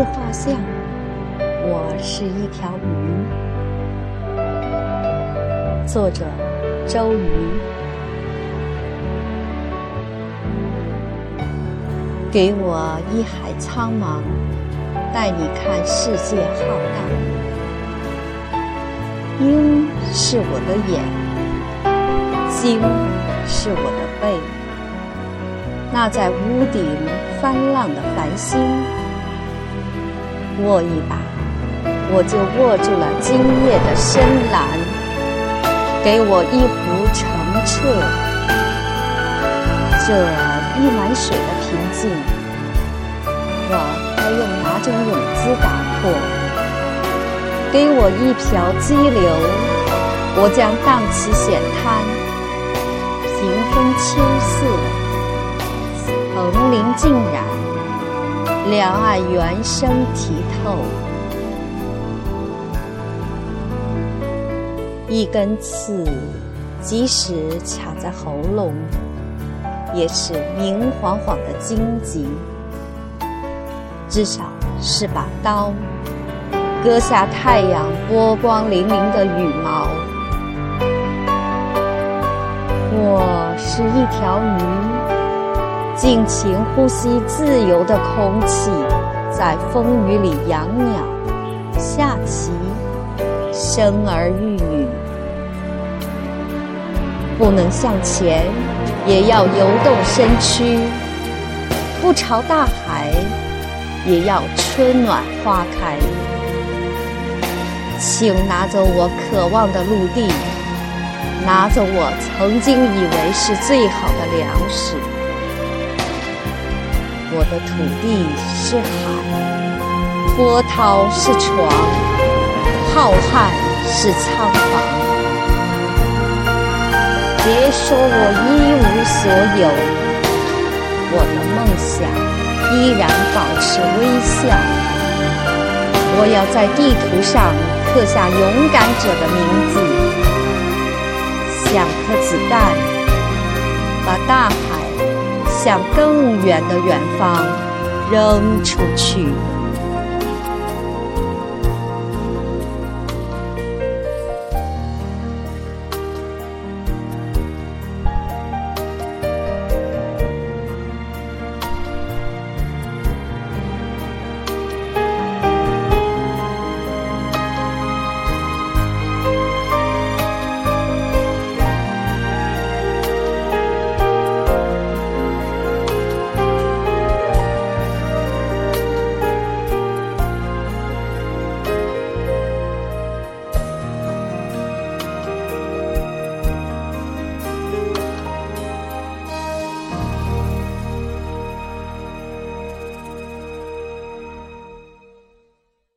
自画像，我是一条鱼。作者：周瑜。给我一海苍茫，带你看世界浩大。鹰是我的眼，鲸是我的背。那在屋顶翻浪的繁星，握一把，我就握住了今夜的深蓝。给我一壶澄澈，这一碗水的平静，我该用哪种泳姿打破？给我一瓢激流，我将荡起险滩，屏风秋色。层林尽染，两岸猿声啼透。一根刺，即使卡在喉咙，也是明晃晃的荆棘。至少是把刀，割下太阳波光粼粼的羽毛。我是一条鱼。尽情呼吸自由的空气，在风雨里养鸟、下棋、生儿育女。不能向前，也要游动身躯；不朝大海，也要春暖花开。请拿走我渴望的陆地，拿走我曾经以为是最好的粮食。我的土地是海，波涛是床，浩瀚是苍茫。别说我一无所有，我的梦想依然保持微笑。我要在地图上刻下勇敢者的名字，像颗子弹，把大海。向更远的远方扔出去。